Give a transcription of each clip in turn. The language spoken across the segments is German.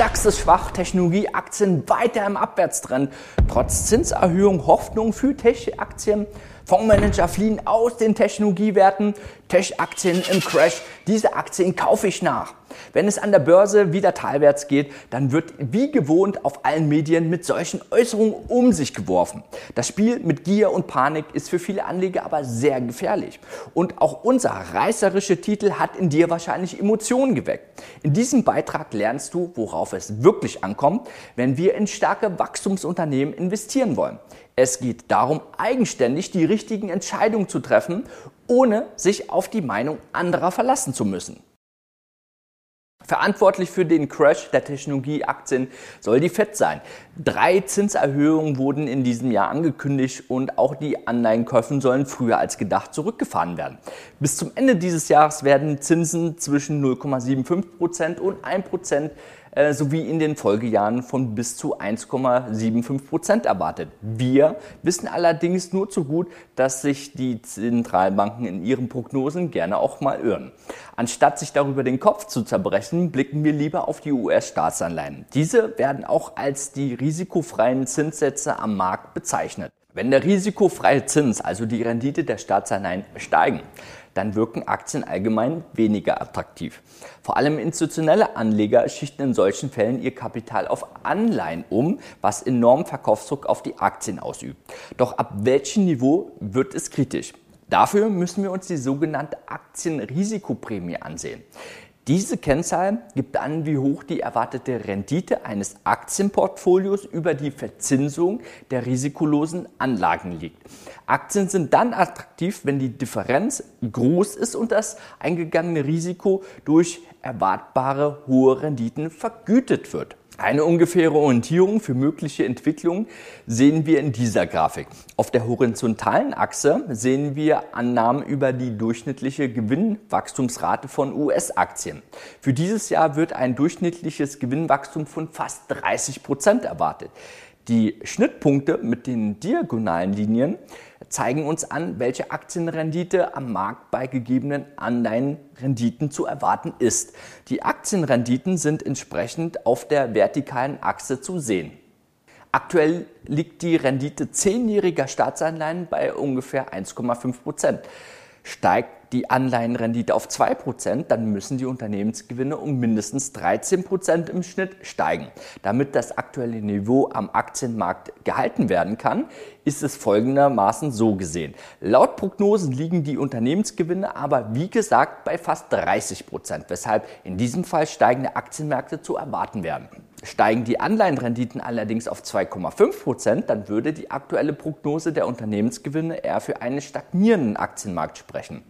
DAX ist schwach, Technologieaktien weiter im Abwärtstrend. Trotz Zinserhöhung Hoffnung für Tech-Aktien. Fondsmanager fliehen aus den Technologiewerten. Tech-Aktien im Crash. Diese Aktien kaufe ich nach. Wenn es an der Börse wieder talwärts geht, dann wird wie gewohnt auf allen Medien mit solchen Äußerungen um sich geworfen. Das Spiel mit Gier und Panik ist für viele Anleger aber sehr gefährlich. Und auch unser reißerischer Titel hat in dir wahrscheinlich Emotionen geweckt. In diesem Beitrag lernst du, worauf es wirklich ankommt, wenn wir in starke Wachstumsunternehmen investieren wollen. Es geht darum, eigenständig die richtigen Entscheidungen zu treffen, ohne sich auf die Meinung anderer verlassen zu müssen. Verantwortlich für den Crash der Technologieaktien soll die FED sein. Drei Zinserhöhungen wurden in diesem Jahr angekündigt und auch die Anleihenkäufe sollen früher als gedacht zurückgefahren werden. Bis zum Ende dieses Jahres werden Zinsen zwischen 0,75 Prozent und 1 Prozent äh, sowie in den Folgejahren von bis zu 1,75 Prozent erwartet. Wir wissen allerdings nur zu gut, dass sich die Zentralbanken in ihren Prognosen gerne auch mal irren. Anstatt sich darüber den Kopf zu zerbrechen, blicken wir lieber auf die US-Staatsanleihen. Diese werden auch als die risikofreien Zinssätze am Markt bezeichnet. Wenn der risikofreie Zins, also die Rendite der Staatsanleihen, steigen, dann wirken Aktien allgemein weniger attraktiv. Vor allem institutionelle Anleger schichten in solchen Fällen ihr Kapital auf Anleihen um, was enormen Verkaufsdruck auf die Aktien ausübt. Doch ab welchem Niveau wird es kritisch? Dafür müssen wir uns die sogenannte Aktienrisikoprämie ansehen. Diese Kennzahl gibt an, wie hoch die erwartete Rendite eines Aktienportfolios über die Verzinsung der risikolosen Anlagen liegt. Aktien sind dann attraktiv, wenn die Differenz groß ist und das eingegangene Risiko durch erwartbare hohe Renditen vergütet wird. Eine ungefähre Orientierung für mögliche Entwicklungen sehen wir in dieser Grafik. Auf der horizontalen Achse sehen wir Annahmen über die durchschnittliche Gewinnwachstumsrate von US-Aktien. Für dieses Jahr wird ein durchschnittliches Gewinnwachstum von fast 30 Prozent erwartet. Die Schnittpunkte mit den diagonalen Linien zeigen uns an, welche Aktienrendite am Markt bei gegebenen Anleihenrenditen zu erwarten ist. Die Aktienrenditen sind entsprechend auf der vertikalen Achse zu sehen. Aktuell liegt die Rendite zehnjähriger Staatsanleihen bei ungefähr 1,5 Prozent. Steigt die Anleihenrendite auf 2%, dann müssen die Unternehmensgewinne um mindestens 13% im Schnitt steigen. Damit das aktuelle Niveau am Aktienmarkt gehalten werden kann, ist es folgendermaßen so gesehen. Laut Prognosen liegen die Unternehmensgewinne aber wie gesagt bei fast 30%, weshalb in diesem Fall steigende Aktienmärkte zu erwarten werden. Steigen die Anleihenrenditen allerdings auf 2,5 Prozent, dann würde die aktuelle Prognose der Unternehmensgewinne eher für einen stagnierenden Aktienmarkt sprechen.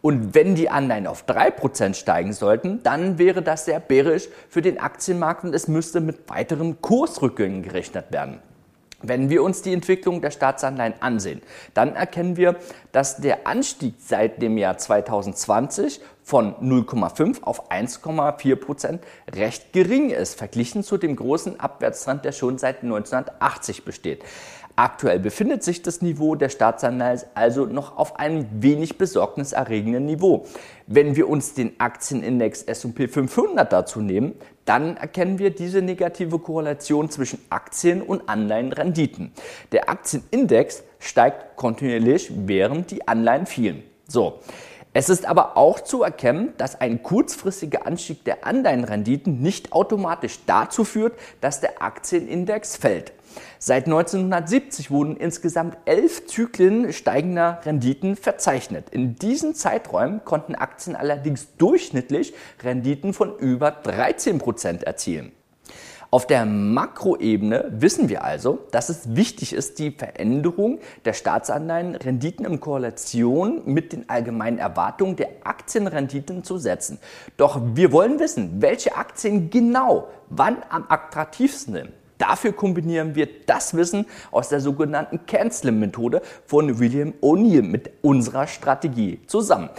Und wenn die Anleihen auf 3 Prozent steigen sollten, dann wäre das sehr bärisch für den Aktienmarkt und es müsste mit weiteren Kursrückgängen gerechnet werden. Wenn wir uns die Entwicklung der Staatsanleihen ansehen, dann erkennen wir, dass der Anstieg seit dem Jahr 2020 von 0,5 auf 1,4 Prozent recht gering ist, verglichen zu dem großen Abwärtstrend, der schon seit 1980 besteht. Aktuell befindet sich das Niveau der Staatsanleihen also noch auf einem wenig besorgniserregenden Niveau. Wenn wir uns den Aktienindex S&P 500 dazu nehmen, dann erkennen wir diese negative Korrelation zwischen Aktien und Anleihenrenditen. Der Aktienindex steigt kontinuierlich, während die Anleihen fielen. So. Es ist aber auch zu erkennen, dass ein kurzfristiger Anstieg der Anleihenrenditen nicht automatisch dazu führt, dass der Aktienindex fällt. Seit 1970 wurden insgesamt elf Zyklen steigender Renditen verzeichnet. In diesen Zeiträumen konnten Aktien allerdings durchschnittlich Renditen von über 13 Prozent erzielen. Auf der Makroebene wissen wir also, dass es wichtig ist, die Veränderung der Staatsanleihen Renditen in Korrelation mit den allgemeinen Erwartungen der Aktienrenditen zu setzen. Doch wir wollen wissen, welche Aktien genau wann am attraktivsten sind. Dafür kombinieren wir das Wissen aus der sogenannten Canceling-Methode von William O'Neill mit unserer Strategie zusammen.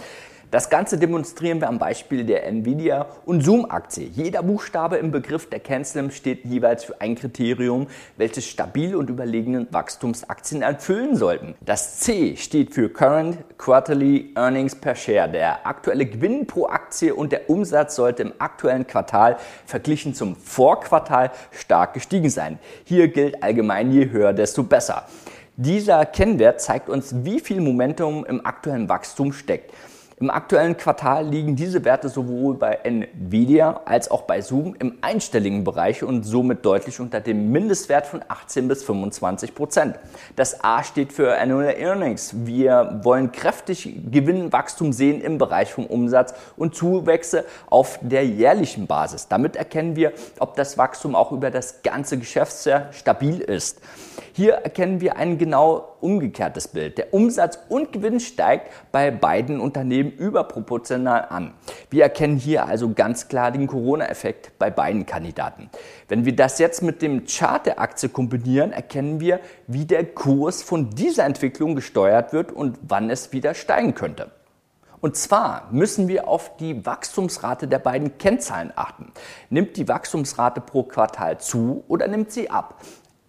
Das Ganze demonstrieren wir am Beispiel der Nvidia und Zoom-Aktie. Jeder Buchstabe im Begriff der Cancel steht jeweils für ein Kriterium, welches stabil und überlegenen Wachstumsaktien erfüllen sollten. Das C steht für Current Quarterly Earnings per Share. Der aktuelle Gewinn pro Aktie und der Umsatz sollte im aktuellen Quartal verglichen zum Vorquartal stark gestiegen sein. Hier gilt allgemein, je höher, desto besser. Dieser Kennwert zeigt uns, wie viel Momentum im aktuellen Wachstum steckt. Im aktuellen Quartal liegen diese Werte sowohl bei Nvidia als auch bei Zoom im einstelligen Bereich und somit deutlich unter dem Mindestwert von 18 bis 25 Prozent. Das A steht für Annual Earnings. Wir wollen kräftig Gewinnwachstum sehen im Bereich vom Umsatz und Zuwächse auf der jährlichen Basis. Damit erkennen wir, ob das Wachstum auch über das ganze Geschäftsjahr stabil ist. Hier erkennen wir ein genau umgekehrtes Bild. Der Umsatz und Gewinn steigt bei beiden Unternehmen überproportional an. Wir erkennen hier also ganz klar den Corona-Effekt bei beiden Kandidaten. Wenn wir das jetzt mit dem Chart der Aktie kombinieren, erkennen wir, wie der Kurs von dieser Entwicklung gesteuert wird und wann es wieder steigen könnte. Und zwar müssen wir auf die Wachstumsrate der beiden Kennzahlen achten. Nimmt die Wachstumsrate pro Quartal zu oder nimmt sie ab?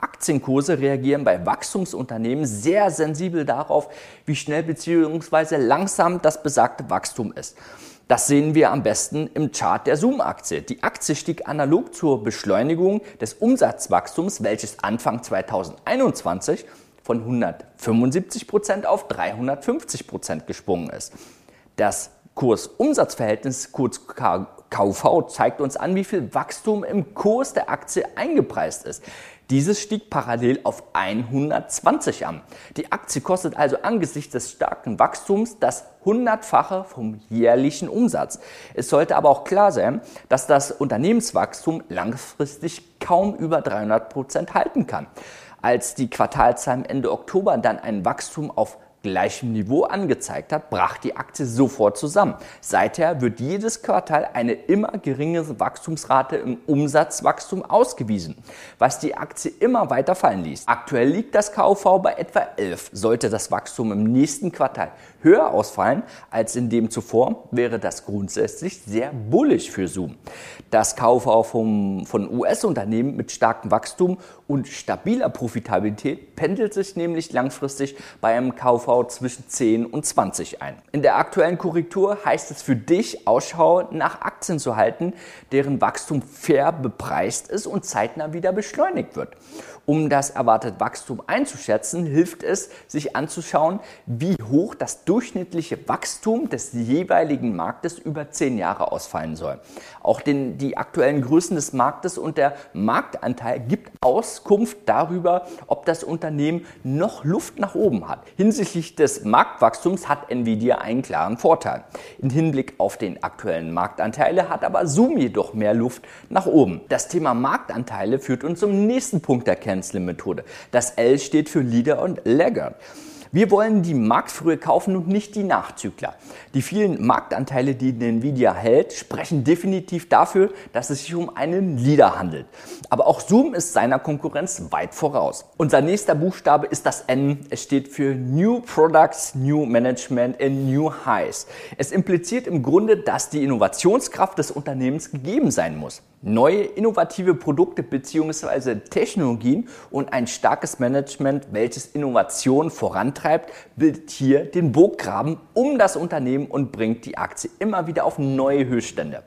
Aktienkurse reagieren bei Wachstumsunternehmen sehr sensibel darauf, wie schnell bzw. langsam das besagte Wachstum ist. Das sehen wir am besten im Chart der Zoom-Aktie. Die Aktie stieg analog zur Beschleunigung des Umsatzwachstums, welches Anfang 2021 von 175 Prozent auf 350 Prozent gesprungen ist. Das Kurs-Umsatz-Verhältnis, kurz KV, zeigt uns an, wie viel Wachstum im Kurs der Aktie eingepreist ist. Dieses stieg parallel auf 120 an. Die Aktie kostet also angesichts des starken Wachstums das hundertfache vom jährlichen Umsatz. Es sollte aber auch klar sein, dass das Unternehmenswachstum langfristig kaum über 300 Prozent halten kann. Als die Quartalzahlen Ende Oktober dann ein Wachstum auf gleichem Niveau angezeigt hat, brach die Aktie sofort zusammen. Seither wird jedes Quartal eine immer geringere Wachstumsrate im Umsatzwachstum ausgewiesen, was die Aktie immer weiter fallen ließ. Aktuell liegt das KV bei etwa 11. Sollte das Wachstum im nächsten Quartal höher ausfallen als in dem zuvor, wäre das grundsätzlich sehr bullig für Zoom. Das KV vom, von US-Unternehmen mit starkem Wachstum und stabiler Profitabilität pendelt sich nämlich langfristig bei einem KV zwischen 10 und 20 ein. In der aktuellen Korrektur heißt es für dich, Ausschau nach Aktien zu halten, deren Wachstum fair bepreist ist und zeitnah wieder beschleunigt wird. Um das erwartete Wachstum einzuschätzen, hilft es, sich anzuschauen, wie hoch das durchschnittliche Wachstum des jeweiligen Marktes über zehn Jahre ausfallen soll. Auch den, die aktuellen Größen des Marktes und der Marktanteil gibt Auskunft darüber, ob das Unternehmen noch Luft nach oben hat. Hinsichtlich des Marktwachstums hat Nvidia einen klaren Vorteil. Im Hinblick auf den aktuellen Marktanteile hat aber Zoom jedoch mehr Luft nach oben. Das Thema Marktanteile führt uns zum nächsten Punkt der Cancel-Methode. Das L steht für Leader und Laggard. Wir wollen die Marktfrühe kaufen und nicht die Nachzügler. Die vielen Marktanteile, die Nvidia hält, sprechen definitiv dafür, dass es sich um einen Leader handelt. Aber auch Zoom ist seiner Konkurrenz weit voraus. Unser nächster Buchstabe ist das N. Es steht für New Products, New Management and New Highs. Es impliziert im Grunde, dass die Innovationskraft des Unternehmens gegeben sein muss neue innovative Produkte bzw. Technologien und ein starkes Management, welches Innovation vorantreibt, bildet hier den Burggraben um das Unternehmen und bringt die Aktie immer wieder auf neue Höchststände.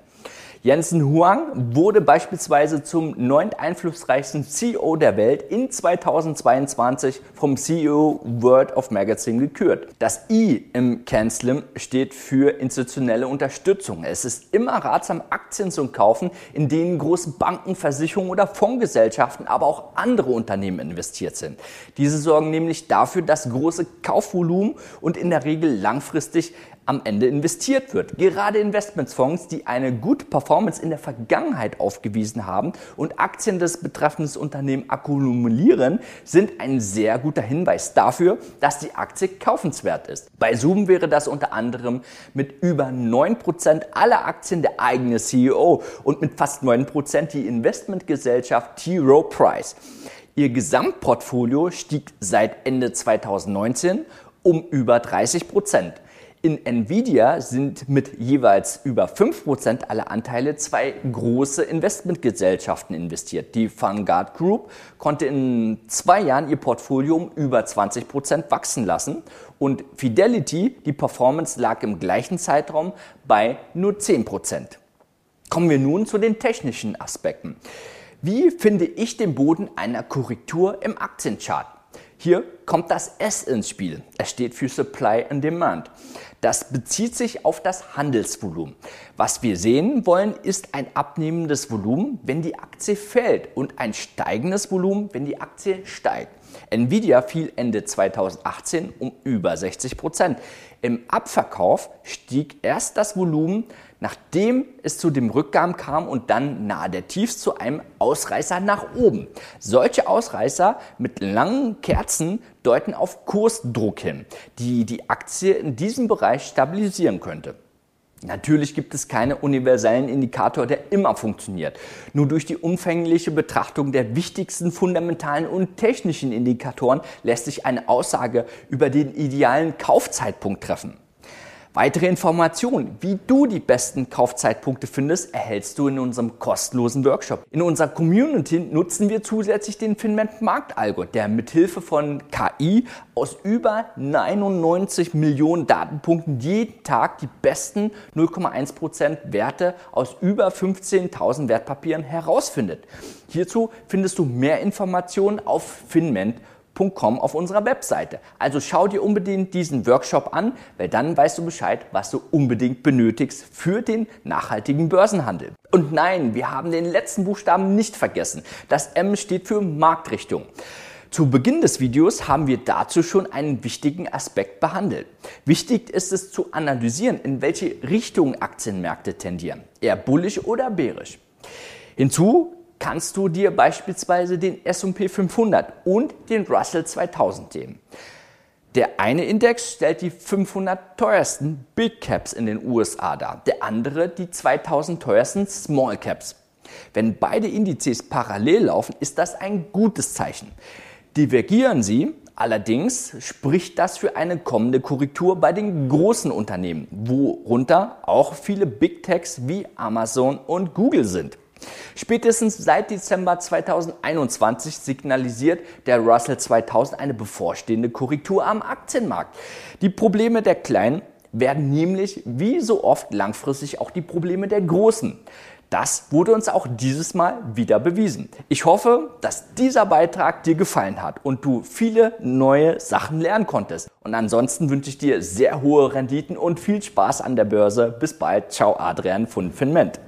Jensen Huang wurde beispielsweise zum neunt einflussreichsten CEO der Welt in 2022 vom CEO World of Magazine gekürt. Das I im CanSlim steht für institutionelle Unterstützung. Es ist immer ratsam, Aktien zu kaufen, in denen große Banken, Versicherungen oder Fondsgesellschaften, aber auch andere Unternehmen investiert sind. Diese sorgen nämlich dafür, dass große Kaufvolumen und in der Regel langfristig am Ende investiert wird. Gerade Investmentsfonds, die eine gute Performance in der Vergangenheit aufgewiesen haben und Aktien des betreffenden Unternehmens akkumulieren, sind ein sehr guter Hinweis dafür, dass die Aktie kaufenswert ist. Bei Zoom wäre das unter anderem mit über 9% aller Aktien der eigene CEO und mit fast 9% die Investmentgesellschaft T. Rowe Price. Ihr Gesamtportfolio stieg seit Ende 2019 um über 30 Prozent. In Nvidia sind mit jeweils über 5% aller Anteile zwei große Investmentgesellschaften investiert. Die Vanguard Group konnte in zwei Jahren ihr Portfolio um über 20% wachsen lassen und Fidelity, die Performance lag im gleichen Zeitraum bei nur 10%. Kommen wir nun zu den technischen Aspekten. Wie finde ich den Boden einer Korrektur im Aktienchart? Hier kommt das S ins Spiel. Es steht für Supply and Demand. Das bezieht sich auf das Handelsvolumen. Was wir sehen wollen, ist ein abnehmendes Volumen, wenn die Aktie fällt und ein steigendes Volumen, wenn die Aktie steigt. Nvidia fiel Ende 2018 um über 60 Prozent. Im Abverkauf stieg erst das Volumen, nachdem es zu dem Rückgang kam und dann nahe der Tiefs zu einem Ausreißer nach oben. Solche Ausreißer mit langen Kerzen deuten auf Kursdruck hin, die die Aktie in diesem Bereich stabilisieren könnte. Natürlich gibt es keinen universellen Indikator, der immer funktioniert. Nur durch die umfängliche Betrachtung der wichtigsten fundamentalen und technischen Indikatoren lässt sich eine Aussage über den idealen Kaufzeitpunkt treffen. Weitere Informationen, wie du die besten Kaufzeitpunkte findest, erhältst du in unserem kostenlosen Workshop. In unserer Community nutzen wir zusätzlich den Finment Marktalgo, der mithilfe von KI aus über 99 Millionen Datenpunkten jeden Tag die besten 0,1% Werte aus über 15.000 Wertpapieren herausfindet. Hierzu findest du mehr Informationen auf finment.com www.website.com auf unserer Webseite. Also schau dir unbedingt diesen Workshop an, weil dann weißt du Bescheid, was du unbedingt benötigst für den nachhaltigen Börsenhandel. Und nein, wir haben den letzten Buchstaben nicht vergessen. Das M steht für Marktrichtung. Zu Beginn des Videos haben wir dazu schon einen wichtigen Aspekt behandelt. Wichtig ist es zu analysieren, in welche Richtung Aktienmärkte tendieren. Eher bullisch oder bärisch. Hinzu kannst du dir beispielsweise den S&P 500 und den Russell 2000 nehmen. Der eine Index stellt die 500 teuersten Big Caps in den USA dar, der andere die 2000 teuersten Small Caps. Wenn beide Indizes parallel laufen, ist das ein gutes Zeichen. Divergieren sie, allerdings spricht das für eine kommende Korrektur bei den großen Unternehmen, worunter auch viele Big Techs wie Amazon und Google sind. Spätestens seit Dezember 2021 signalisiert der Russell 2000 eine bevorstehende Korrektur am Aktienmarkt. Die Probleme der Kleinen werden nämlich wie so oft langfristig auch die Probleme der Großen. Das wurde uns auch dieses Mal wieder bewiesen. Ich hoffe, dass dieser Beitrag dir gefallen hat und du viele neue Sachen lernen konntest. Und ansonsten wünsche ich dir sehr hohe Renditen und viel Spaß an der Börse. Bis bald. Ciao, Adrian von Finment.